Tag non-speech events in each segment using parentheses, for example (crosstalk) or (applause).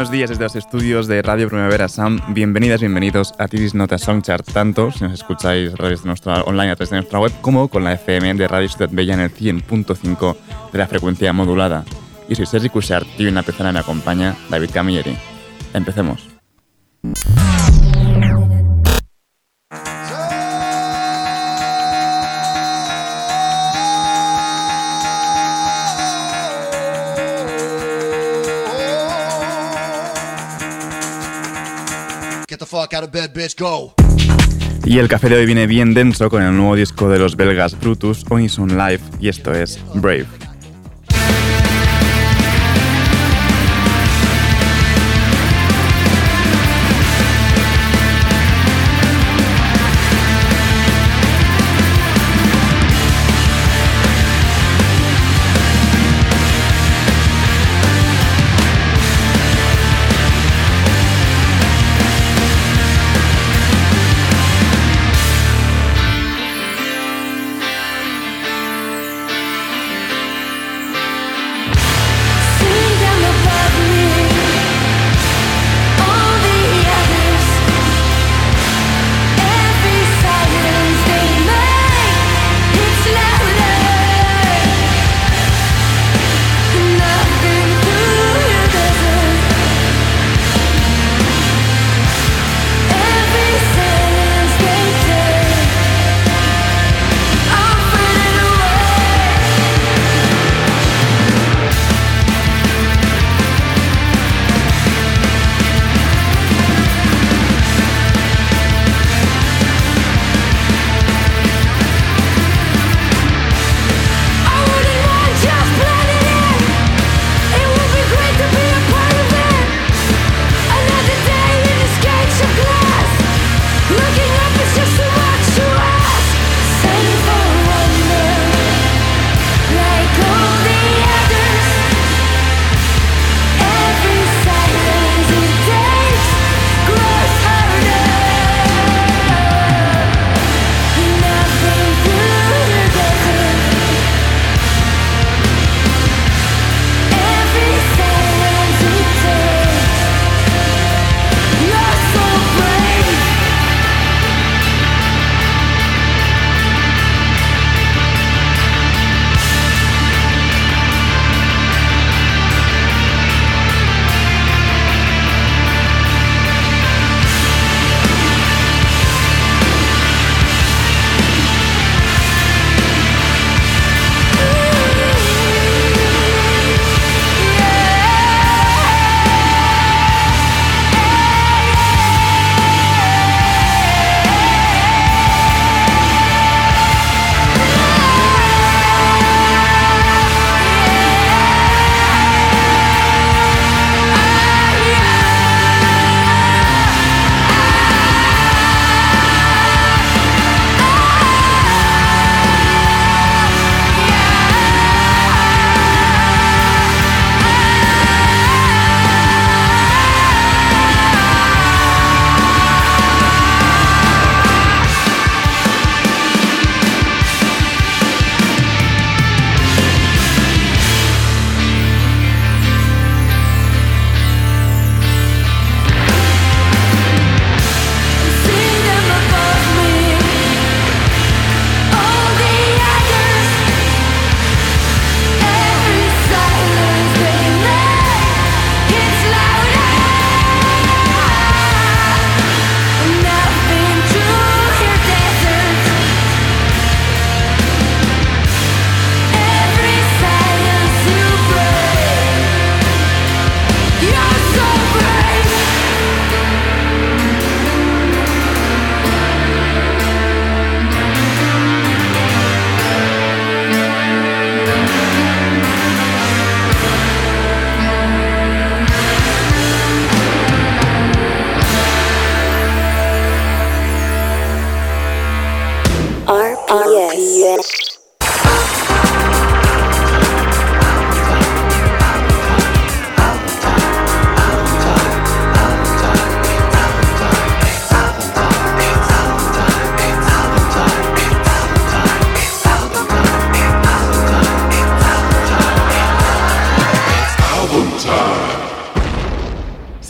Buenos días desde los estudios de Radio Primavera Sound. Bienvenidas, bienvenidos a Tiris Nota Songchart, tanto si nos escucháis de nuestra online a través de nuestra web como con la FM de Radio Ciudad Bella en el 100.5 de la frecuencia modulada. Y soy Sergi Cushart y una persona me acompaña, David Camilleri. Empecemos. Y el café de hoy viene bien denso con el nuevo disco de los belgas Brutus, On Live, y esto es Brave.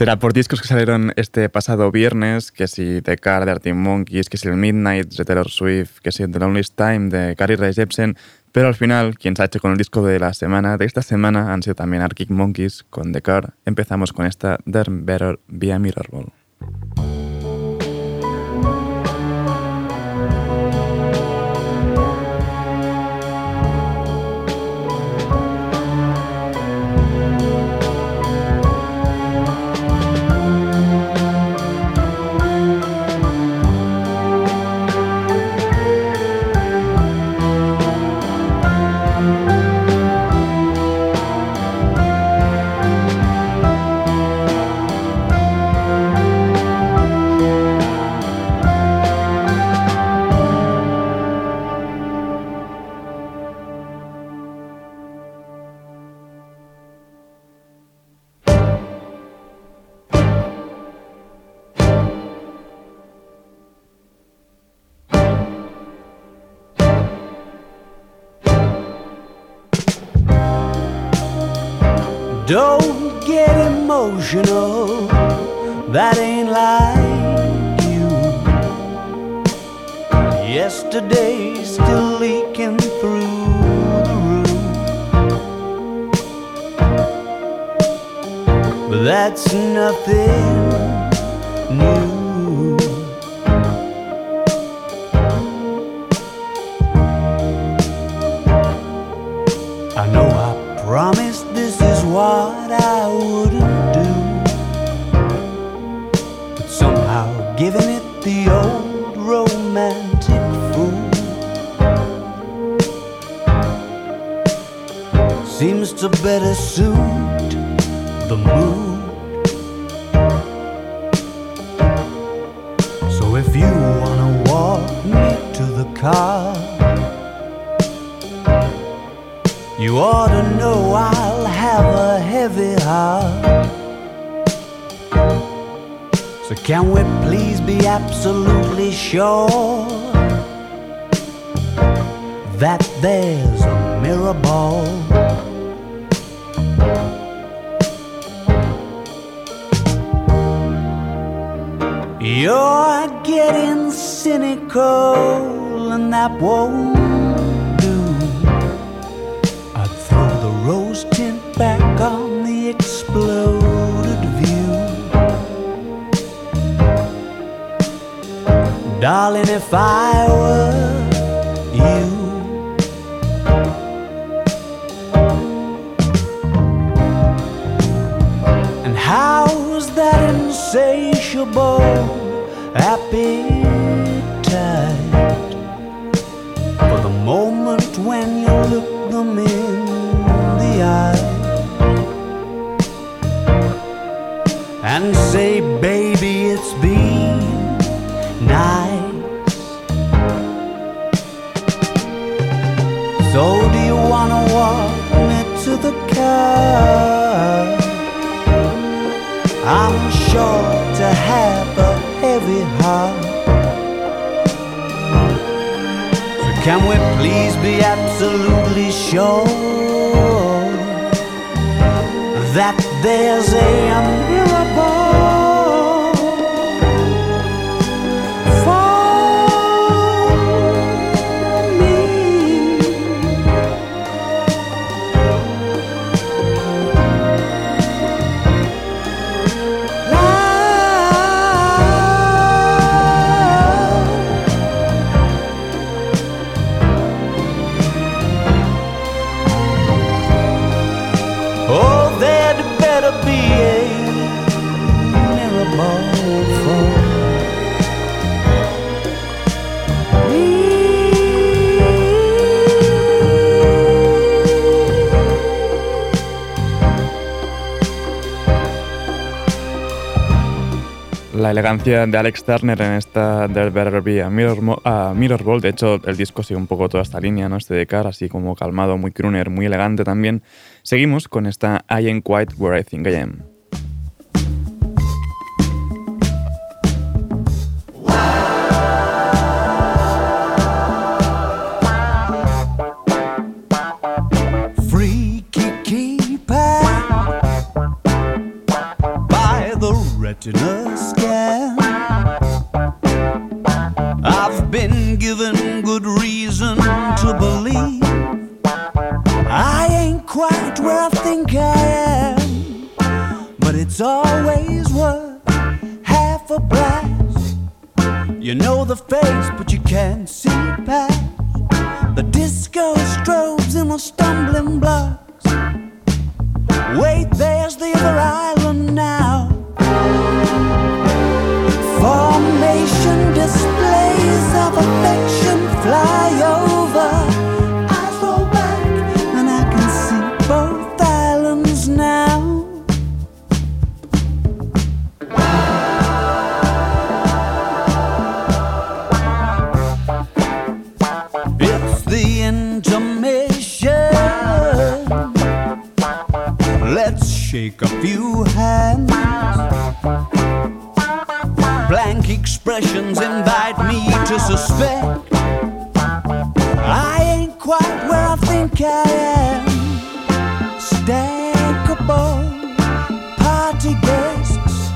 Será por discos que salieron este pasado viernes, que si The Car de Arctic Monkeys, que si el Midnight de Taylor Swift, que si The Loneliest Time de Carrie Rae Jepsen, pero al final, quien se ha hecho con el disco de la semana, de esta semana, han sido también Arctic Monkeys con The Car. Empezamos con esta There Better Be a I know I promised this is what I wouldn't do. But somehow giving it the old romantic fool seems to better suit the mood. So if you wanna walk me to the car. Ought to know I'll have a heavy heart. So, can we please be absolutely sure that there's a mirror ball? You're getting cynical, and that won't Darling, if I were you. And how's that insatiable appetite for the moment when you look them in the eye and say, Baby, I'm sure to have a heavy heart. So can we please be absolutely sure that there's a mirror la elegancia de Alex Turner en esta There Better Be a Mirror, Mirror Ball. De hecho, el disco sigue un poco toda esta línea, ¿no? Este de cara, así como calmado, muy crooner, muy elegante también. Seguimos con esta I Ain't Quite Where I Think I Am. Disco strobes and the stumbling blocks. Wait, there's the other island to suspect I ain't quite where I think I am. Stackable party guests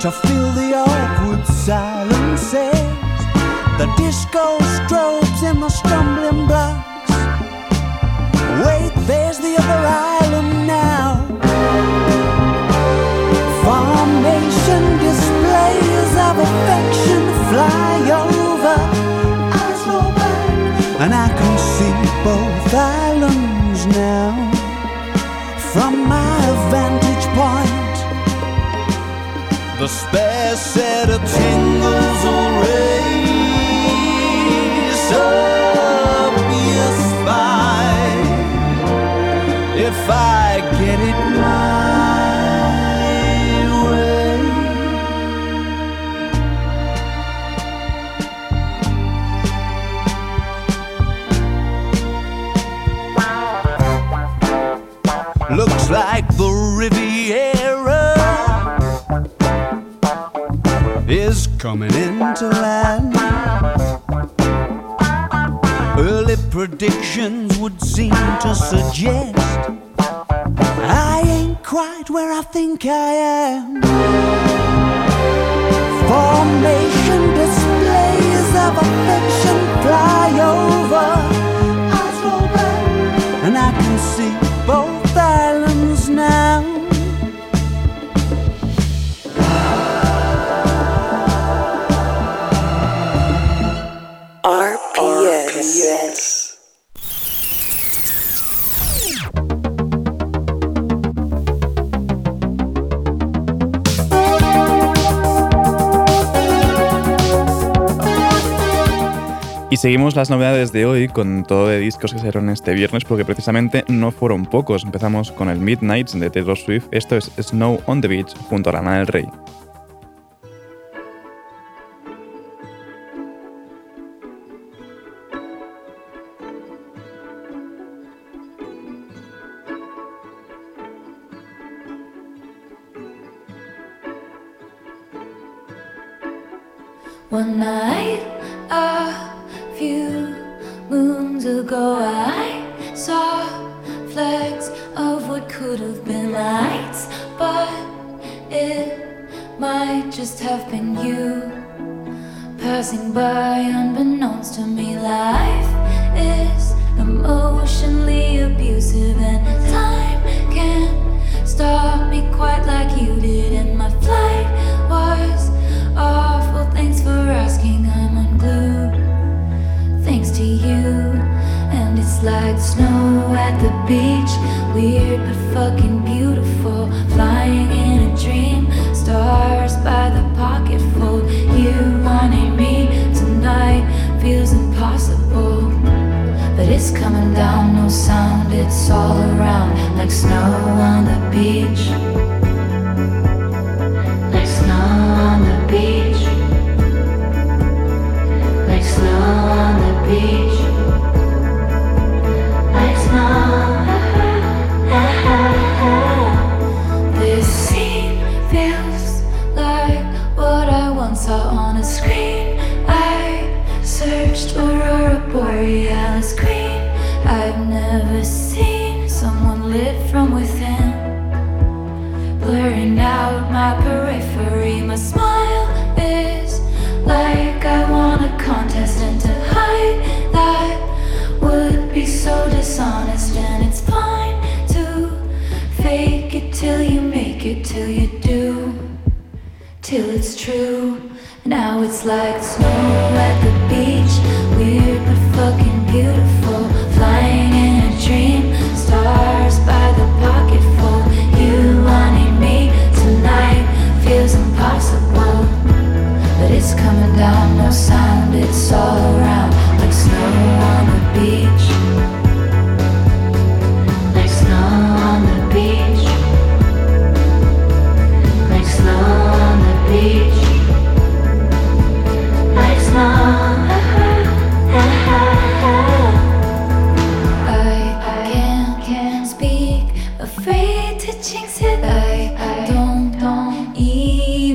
to fill the awkward silences. The disco strobes and the stumbling blocks. Wait, there's the other island now. Formation displays of affection and I can see both islands now. From my vantage point, the spare set of tingles will raise up your spine if I coming into land. Early predictions would seem to suggest I ain't quite where I think I am. Formation displays of affection fly over. Y seguimos las novedades de hoy con todo de discos que salieron este viernes porque precisamente no fueron pocos. Empezamos con el Midnights de Taylor Swift. Esto es Snow on the Beach junto a Lana del Rey. Moons ago, I saw flecks of what could have been lights, but it might just have been you passing by unbeknownst to me. Life is emotionally abusive, and time can't stop me quite like you did. And my flight was awful. Thanks for asking. Thanks to you. And it's like snow at the beach. Weird but fucking beautiful. Flying in a dream. Stars by the pocketful. You wanting me tonight feels impossible. But it's coming down, no sound, it's all around. Like snow on the beach.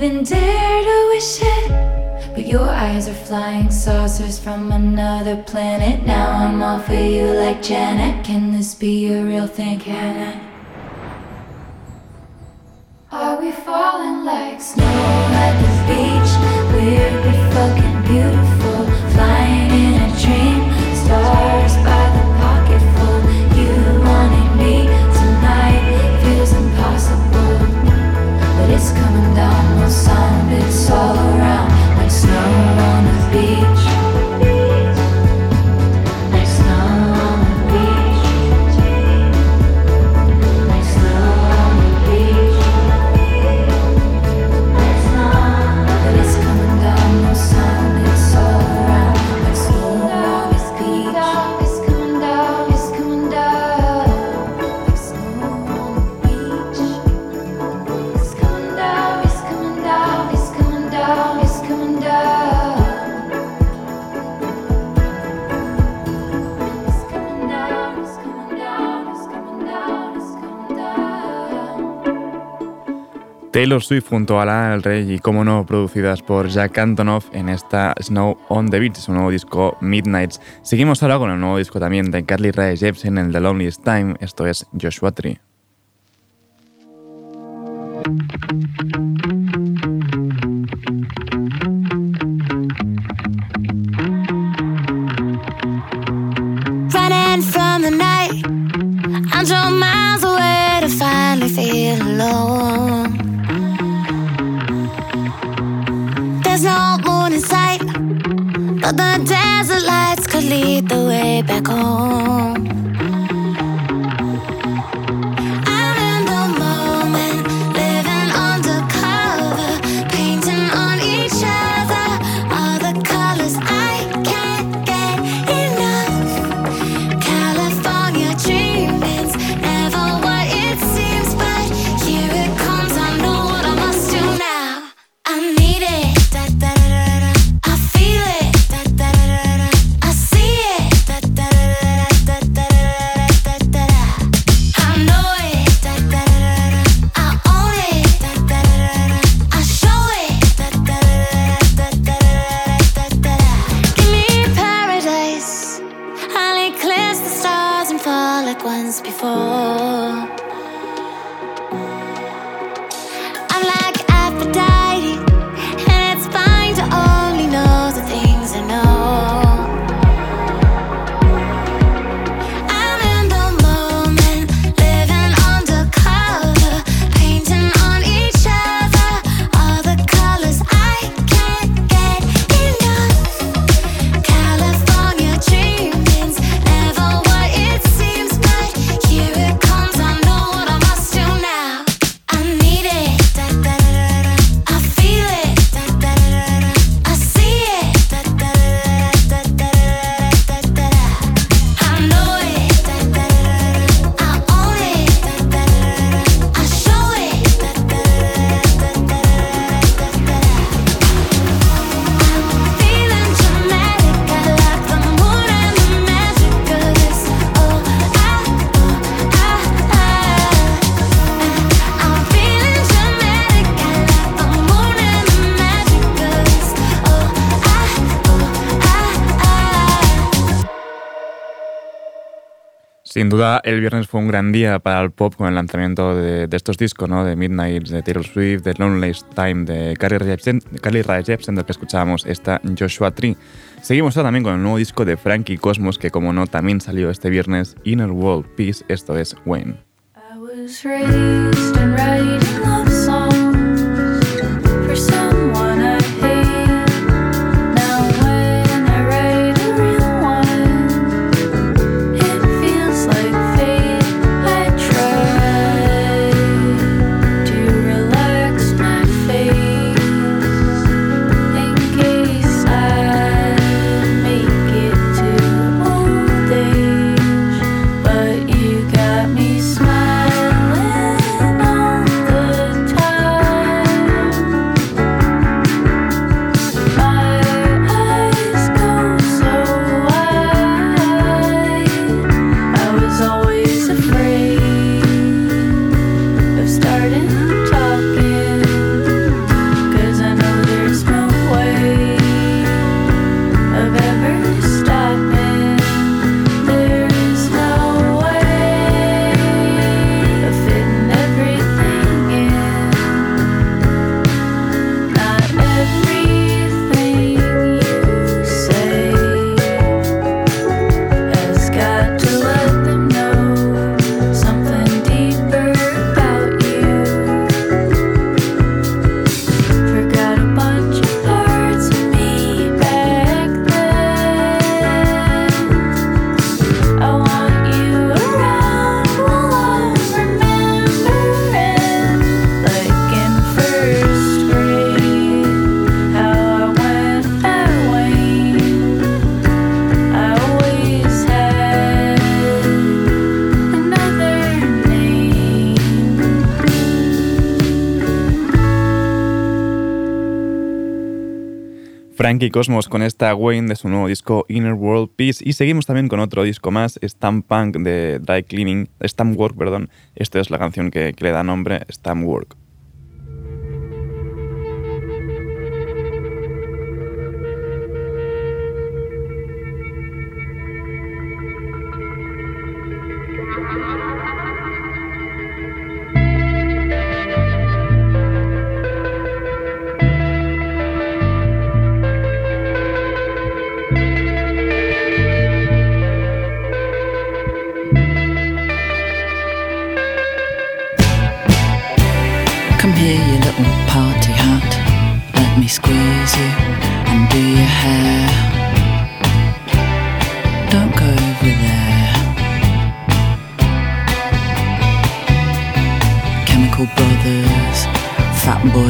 even dare to wish it. But your eyes are flying saucers from another planet. Now I'm all for you like Janet. Can this be a real thing? Can I? Are we falling like snow at the beach? We're fucking. Taylor Swift junto a Lana del Rey y, como no, producidas por Jack Antonoff en esta Snow on the Beach, su nuevo disco Midnights. Seguimos ahora con el nuevo disco también de Carly Rae Jepsen, el The Loneliest Time, esto es Joshua Tree. Back home. Sin duda, el viernes fue un gran día para el pop con el lanzamiento de, estos discos, ¿no? De Midnight, de Taylor Swift, de Loneliest Time, de Carly Rae Jepsen, del que escuchábamos esta Joshua Tree. Seguimos ahora también con el nuevo disco de Frankie Cosmos, que como no, también salió este viernes, Inner World Peace, esto es Wayne. Frankie Cosmos con esta Wayne de su nuevo disco Inner World Peace. Y seguimos también con otro disco más, Stamp Punk de Dry Cleaning, Stamp Work, perdón. Esta es la canción que, que le da nombre, Stamp Work.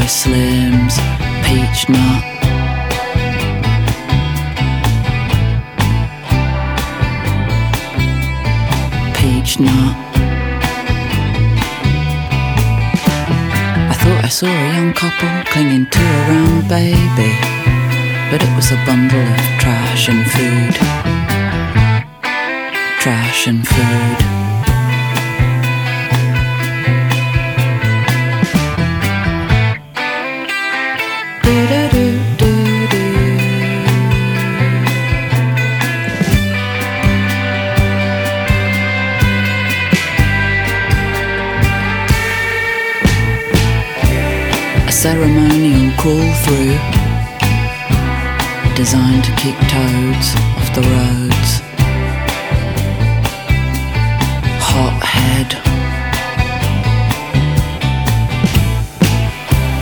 Slims, Peach Nut. Peach Nut. I thought I saw a young couple clinging to a round baby, but it was a bundle of trash and food. Trash and food. ceremonial crawl through designed to kick toads off the roads.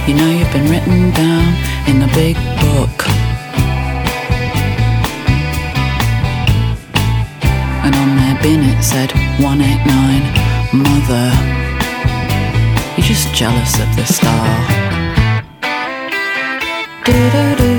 You know you've been written down in the big book. And on their bin it said 189 Mother. You're just jealous of the star. Do-do-do.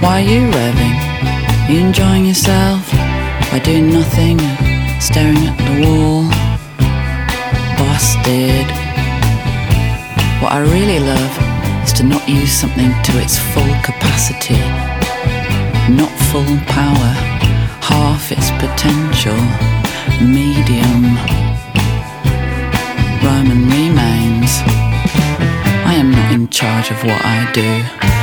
Why are you revving? You enjoying yourself by doing nothing and staring at the wall? Busted. What I really love is to not use something to its full capacity, not full power, half its potential, medium. Roman remains. I am not in charge of what I do.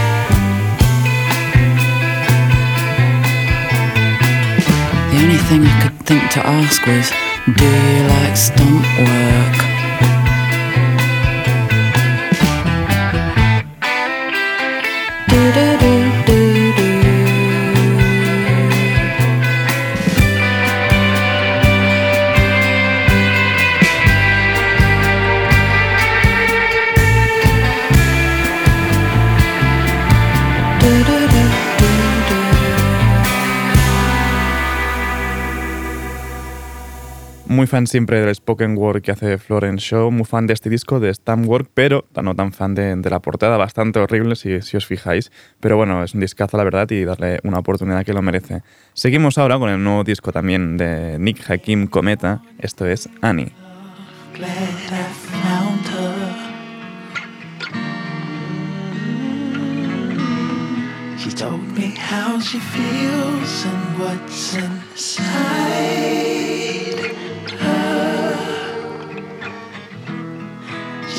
Only thing I could think to ask was, do you like stunt work? Muy fan siempre del spoken word que hace Florence Shaw, muy fan de este disco de Stamp Work, pero no tan fan de, la portada, bastante horrible si, si os fijáis. Pero bueno, es un discazo la verdad y darle una oportunidad que lo merece. Seguimos ahora con el nuevo disco también de Nick Hakim Cometa, esto es Annie.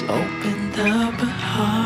Opened up a heart,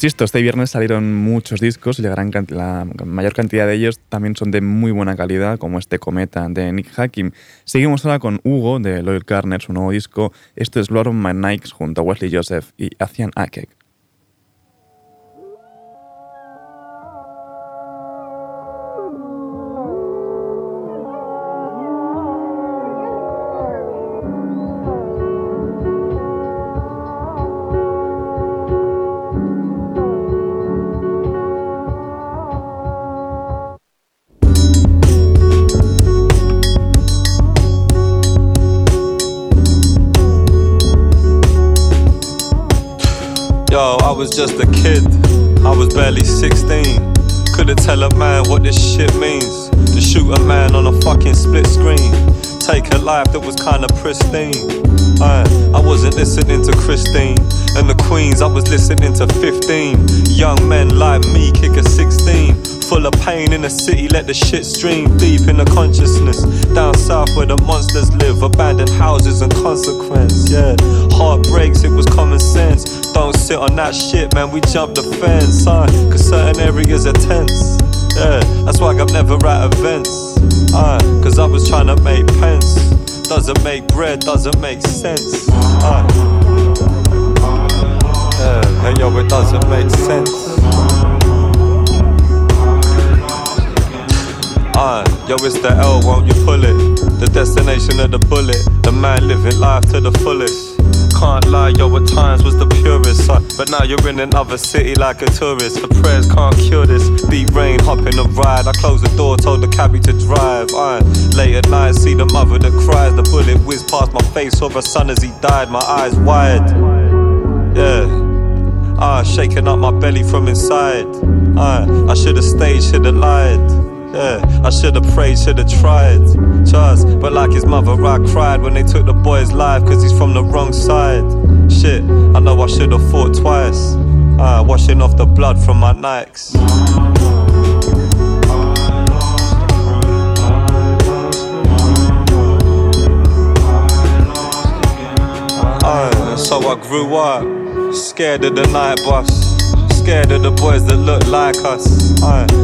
Insisto, este viernes salieron muchos discos y la, la mayor cantidad de ellos también son de muy buena calidad, como este Cometa de Nick Hakim. Seguimos ahora con Hugo de Loyal Carner, su nuevo disco. Esto es Lord of My Nikes junto a Wesley Joseph y Acian Akek. Pristine. Uh, I wasn't listening to Christine and the Queens, I was listening to 15. Young men like me kick a 16 full of pain in the city, let the shit stream deep in the consciousness. Down south where the monsters live, abandoned houses and consequence. Yeah, Heartbreaks, it was common sense. Don't sit on that shit, man, we jump the fence, huh? Cause certain areas are tense. Yeah, that's why I'm never at events. Uh, cause I was trying to make pence. Doesn't make bread, doesn't make sense. Uh. Yeah, hey yo, it doesn't make sense. Uh, yo, it's the L, won't you pull it? The destination of the bullet, the man living life to the fullest. Can't lie, yo, at times was the purest. Uh, but now you're in another city like a tourist. The prayers can't cure this. Deep rain, hop in the ride. I closed the door, told the cabbie to drive. Uh, late at night, see the mother that cries. The bullet whizzed past my face, saw her son as he died. My eyes wide. Yeah. Ah, shaking up my belly from inside. Uh, I should've stayed, should've lied. Yeah, I should've prayed, should've tried. Trust, but like his mother, I cried when they took the boy's life, cause he's from the wrong side. Shit, I know I should've fought twice. Uh, washing off the blood from my Nikes. Uh, so I grew up, scared of the night bus scared of the boys that look like us.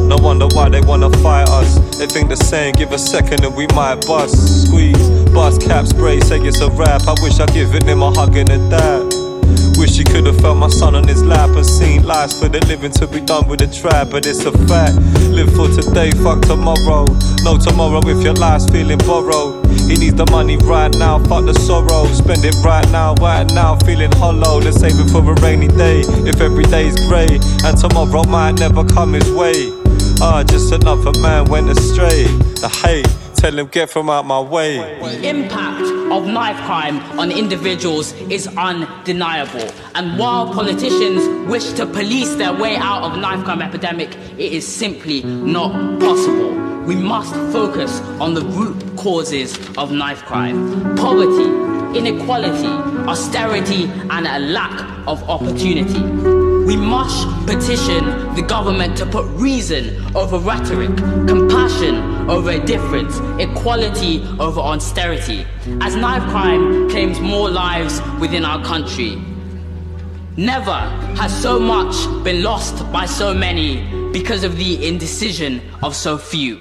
No wonder why they wanna fight us. They think the same, give a second and we might bust. Squeeze, bust cap spray, say it's a rap. I wish I'd given him a hug and a dab. Wish he could have felt my son on his lap and seen lives for the living to be done with the trap, but it's a fact. Live for today, fuck tomorrow. No tomorrow if your life's feeling borrowed. He needs the money right now, fuck the sorrow. Spend it right now, right now, feeling hollow. Let's save it for a rainy day. If every day's grey and tomorrow might never come his way. Ah, just another man went astray. The hate, tell him get from out my way. The impact of knife crime on individuals is undeniable. And while politicians wish to police their way out of knife crime epidemic, it is simply not possible we must focus on the root causes of knife crime poverty, inequality, austerity, and a lack of opportunity. We must petition the government to put reason over rhetoric, compassion over indifference, equality over austerity, as knife crime claims more lives within our country. Never has so much been lost by so many because of the indecision of so few.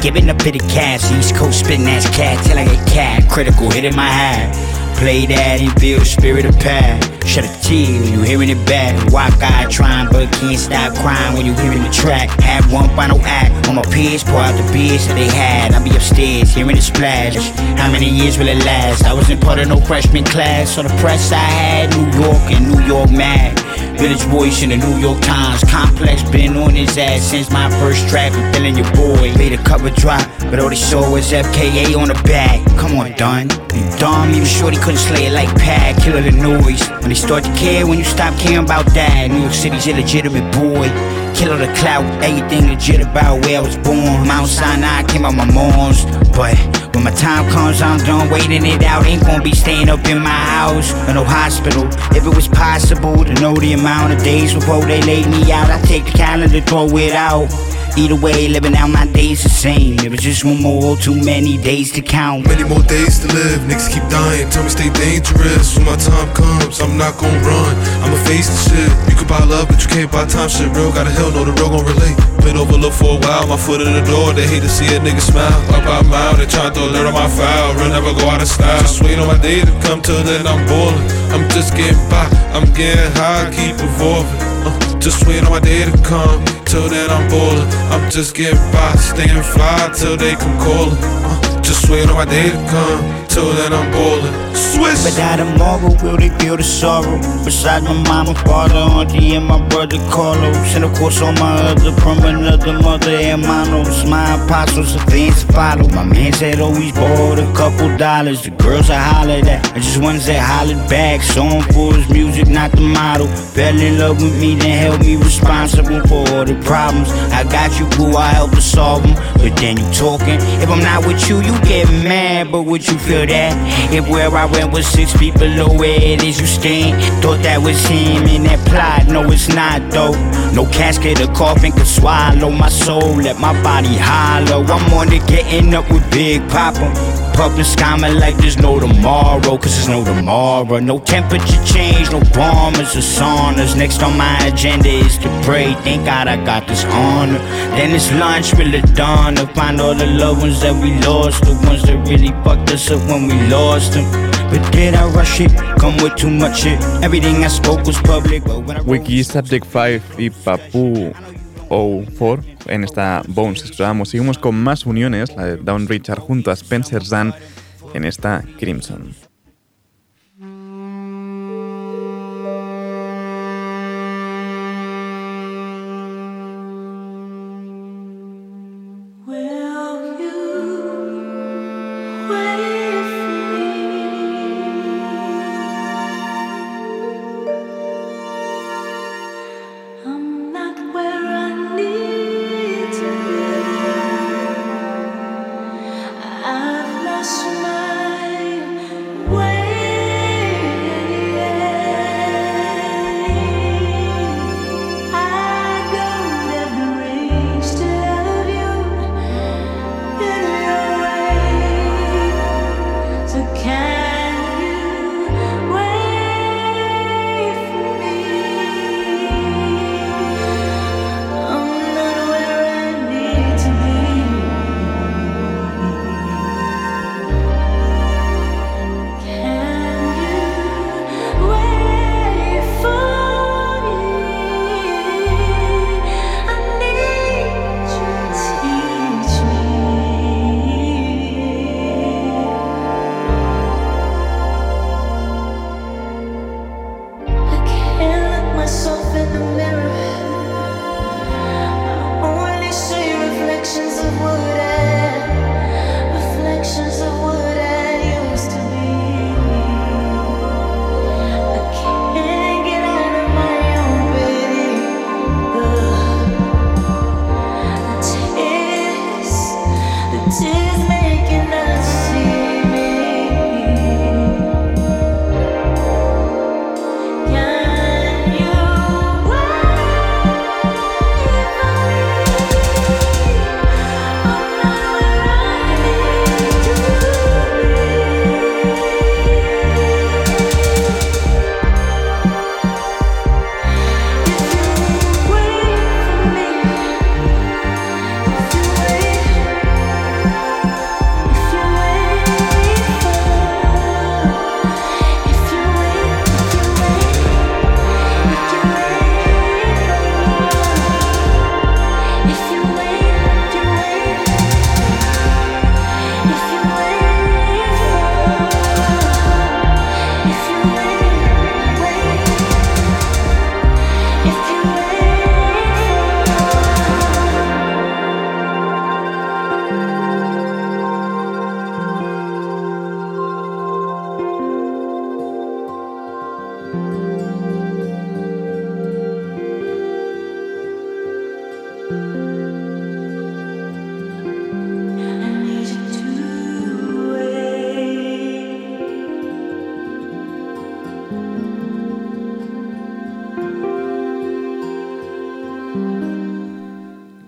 giving up to the cash. East Coast spitting ass cat till I get cat. Critical hitting my hat. Play that and feel the spirit of path. Shut up T when you hearing it back. Walk eye trying but can't stop crying when you hearing the track. Have one final act on my peers, pour out the beers that they had. I'll be upstairs hearing the splash. How many years will it last? I wasn't part of no freshman class, so the press I had New York and New York mad. Village voice in the New York Times. Complex been on his ass since my first track. I'm feeling your boy. Made a cover drop, but all they saw was FKA on the back. Come on, done. You dumb, even shorty couldn't slay it like Pat. Killer the noise. When they start to care, when you stop caring about that. New York City's illegitimate boy. Killer the clout, everything legit about where I was born. Mount Sinai came out my mom's. But when my time comes, I'm done waiting it out. Ain't gonna be staying up in my house or no hospital. If it was possible to know the amount of days before they laid me out, I'd take the calendar, throw it out. Either way, living out my days the same. It was just one more, too many days to count. Many more days to live, niggas keep dying. Tell me stay dangerous. When my time comes, I'm not gon' run. I'ma face the shit. You can buy love, but you can't buy time. Shit real, got a hell no, the real gon' relate. Been overlooked for a while, my foot in the door. They hate to see a nigga smile. Up out mile, they tryna throw a little on my file. Real never go out of style. Just wait on my day to come till then I'm ballin'. I'm just getting by, I'm getting high, keep evolving. Uh, just wait on my day to come. Till then I'm ballin'. I'm just getting by, staying fly till they come callin'. Just wait on my day to come. Till then I'm ballin'. Swiss. But now tomorrow will they feel the sorrow? Besides my mama, father, auntie, and my brother Carlos, and of course all my other from another mother, hermanos, my apostles, the fans follow. My man said oh, always bought a couple dollars. The girls I hollered at, I just ones that hollered back. Song for his music, not the model. Fell in love with me, then held me responsible for all the problems. I got you, boo, I help to solve them. But then you talking. If I'm not with you, you get mad, but would you feel that? If where I went was six feet below where it is you stand, thought that was him in that plot. No, it's not though. No casket or coffin could swallow my soul. Let my body hollow. I'm on to getting up with Big Papa. Pumping skyman like there's no tomorrow, cause there's no tomorrow. No temperature change, no bombers or saunas. Next on my agenda is to pray. Thank God I got this honor. Then it's lunch with to find all the loved ones that we lost, the ones that really fucked us up when we lost them. But did I rush it? Come with too much shit. Everything I spoke was public, but when I Wiki, Subject 5 y Papu 04 en esta Bones que escuchábamos. Seguimos con más uniones, la de Dawn Richard junto a Spencer Zahn en esta Crimson.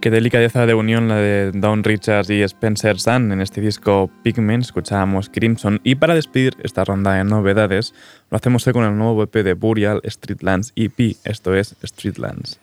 Qué delicadeza de unión la de Don Richards y Spencer Sun en este disco Pigment, escuchábamos Crimson. Y para despedir esta ronda de novedades, lo hacemos con el nuevo EP de Burial, Streetlands EP, esto es Streetlands.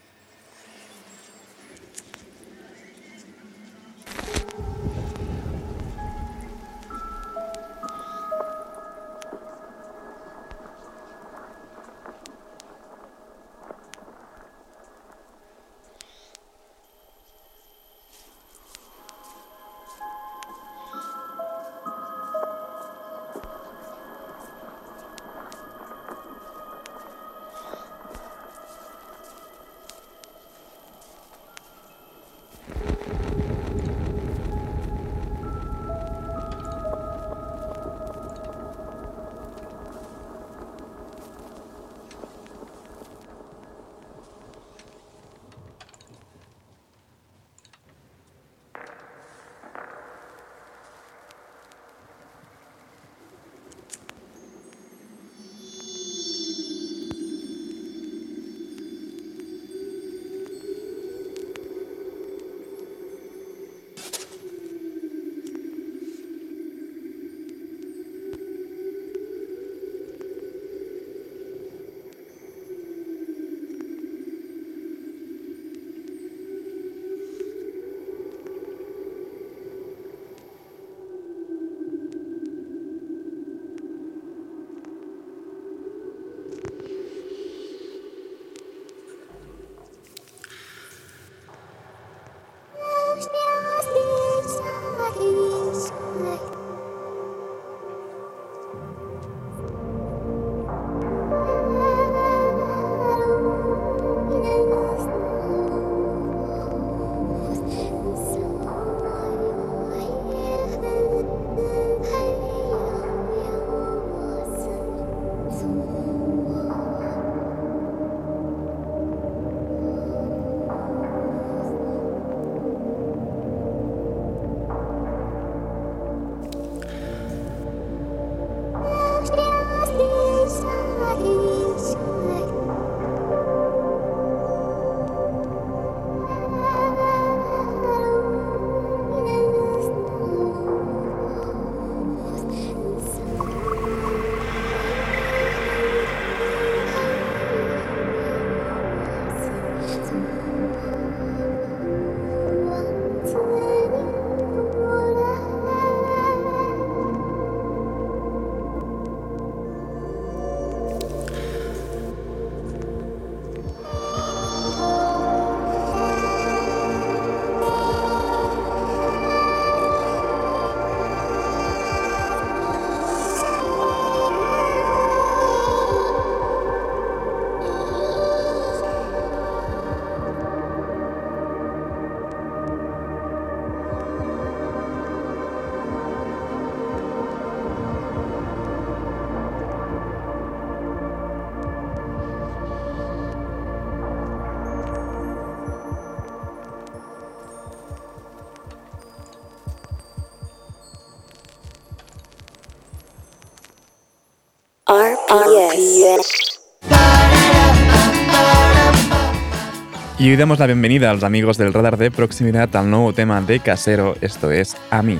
Y hoy damos la bienvenida a los amigos del radar de proximidad al nuevo tema de Casero, esto es A mí.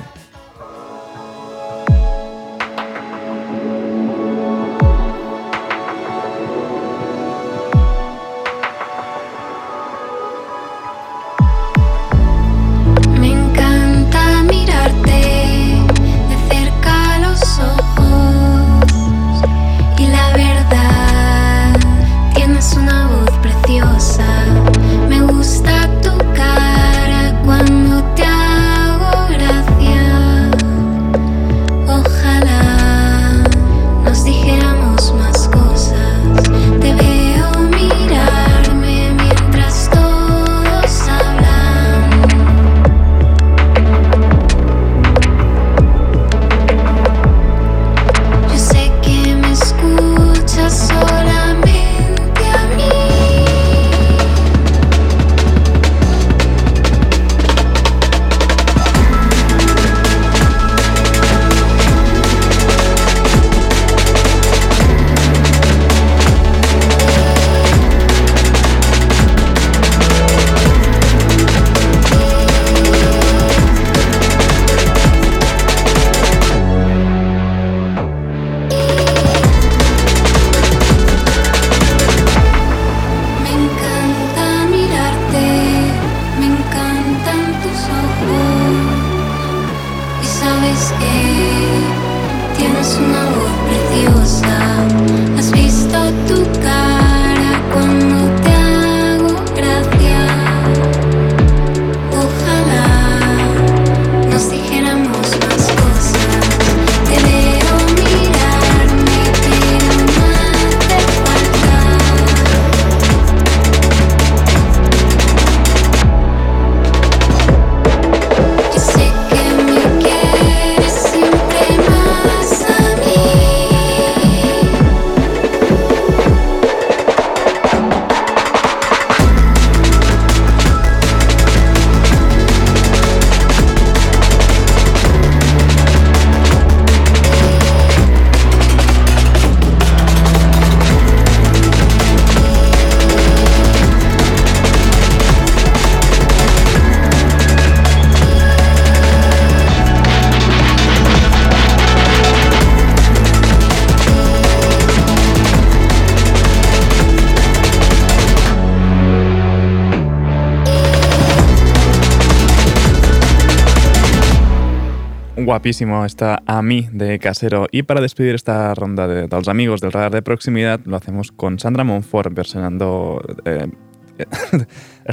Guapísimo está a mí de casero. Y para despedir esta ronda de, dels amigos del radar de proximidad, lo hacemos con Sandra Monfort versionando eh,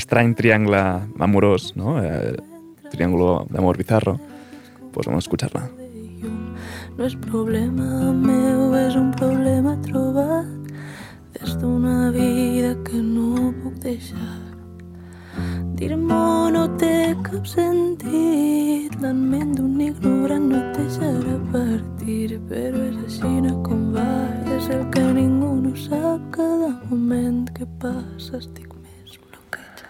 (laughs) Triangle Amorós, ¿no? Eh, triángulo de amor bizarro. Pues vamos a escucharla. No és problema meu, un problema trobat des d'una vida que no puc deixar. Dir-m'ho no té cap sentit, la ment d'un ignorant no et deixarà partir, però és així com va, és el que ningú no sap, cada moment que passa. Estic més bloquejat.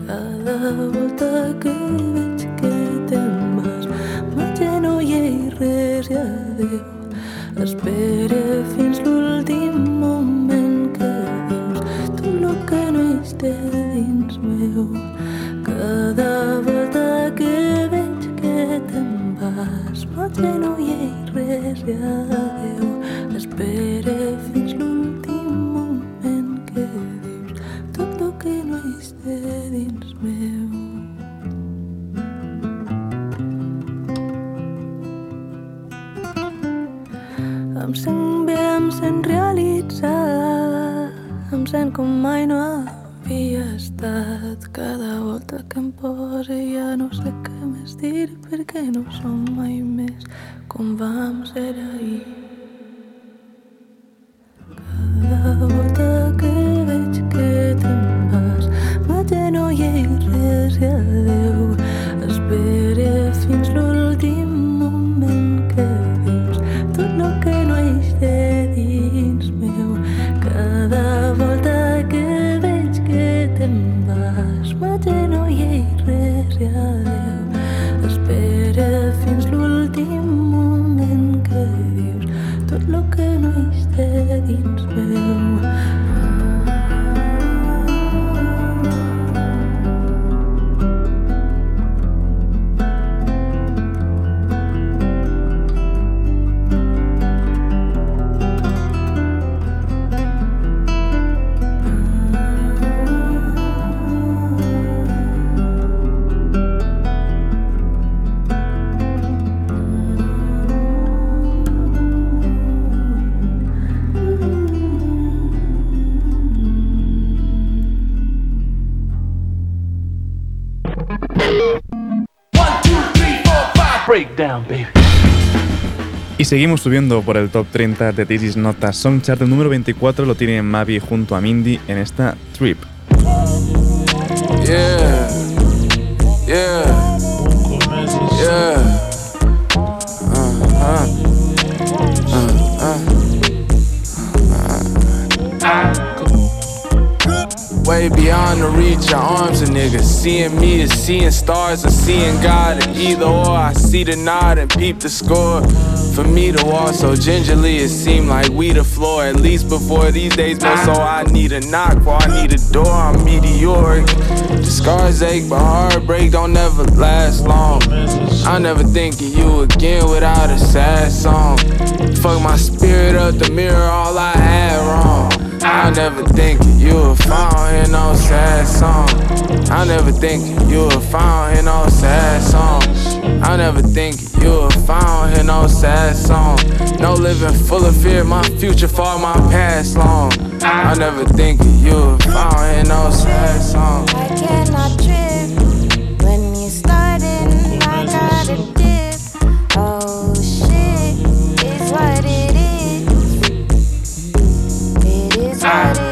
Cada volta que veig que te'n vas, m'agenolle i res i adéu. Espere fins l'últim moment que dius tot el que no dins meu. Cada volta que veig que te'n vas potser no hi ha res i adeu espere fins l'últim seguimos subiendo por el top 30 de This Is Not a Song Chart. El número 24 lo tiene Mavi junto a Mindy en esta Trip. Beyond the reach your arms of niggas. Seeing me is seeing stars or seeing God. And either or, I see the nod and peep the score. For me to walk so gingerly, it seemed like we the floor. At least before these days but so I need a knock, before I need a door. I'm meteoric. The scars ache, but heartbreak don't never last long. I never think of you again without a sad song. Fuck my spirit up the mirror, all I had wrong. I never think you if I don't hear no sad song. I never think you if I don't hear no sad song. I never think you if I don't hear no sad song. No living full of fear, my future far my past long. I never think you if I don't hear no sad song. I cannot trip It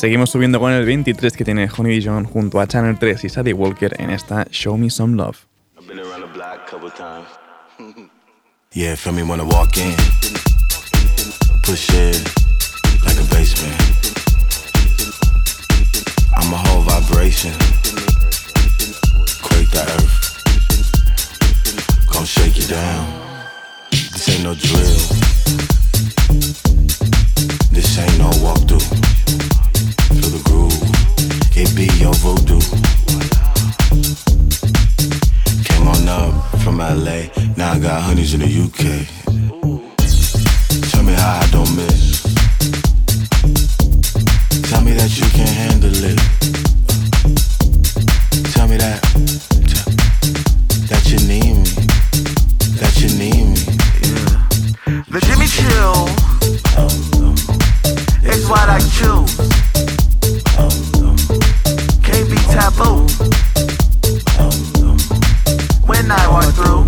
Seguimos subiendo con el 23 que tiene Honey Dijon junto a Channel 3 y Sadie Walker en esta Show Me Some Love. (laughs) Yeah, feel me when I walk in. Push it like a basement. I'm a whole vibration. Quake the earth. Come shake you down. This ain't no drill. This ain't no walkthrough. Feel the groove. It be your voodoo. Came on up from LA. Now I got honeys in the UK. Tell me how I don't miss. Tell me that you can handle it. Tell me that. that you need me. That you need me. Yeah. The Jimmy Chill is what I choose. Can't be taboo. When I walk through,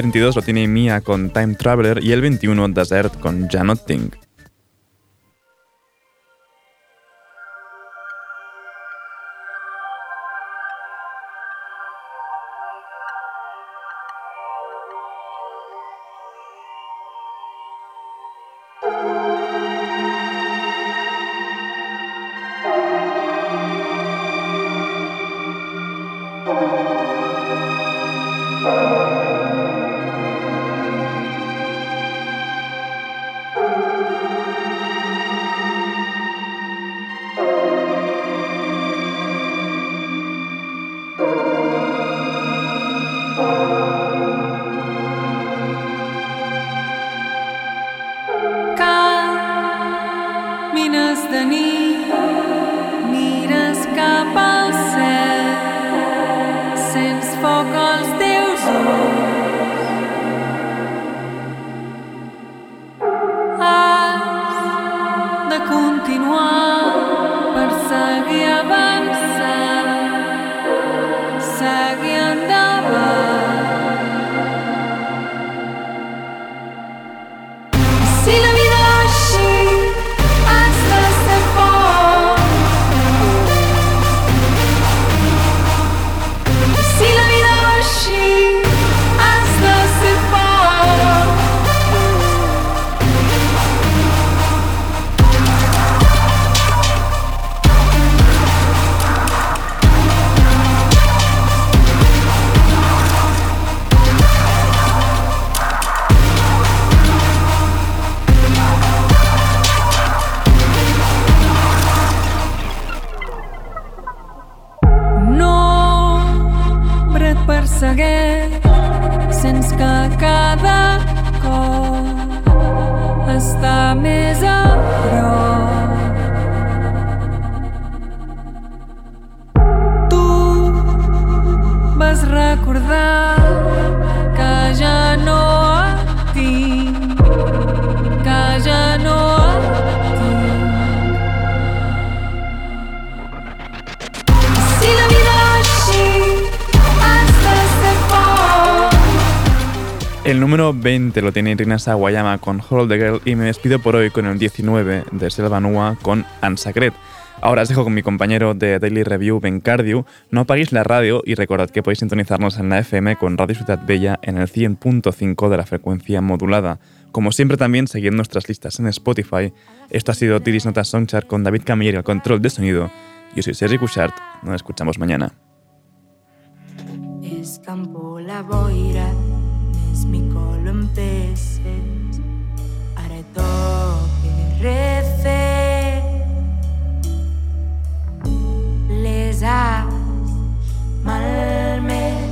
22 lo tiene Mia con Time Traveler y el 21 Desert con Janot Think. lo tiene Irina Sawayama con Hold the Girl y me despido por hoy con el 19 de Selva Nua con Ansacred. Ahora os dejo con mi compañero de Daily Review, Ben Cardiu. No apaguéis la radio y recordad que podéis sintonizarnos en la FM con Radio Ciudad Bella en el 100.5 de la frecuencia modulada. Como siempre también seguid nuestras listas en Spotify. Esto ha sido Tiris Notas Songchart con David Camiller al control de sonido. Yo soy Sergi Cushart. Nos escuchamos mañana lo empeces. Haré toque rece. Les has malme.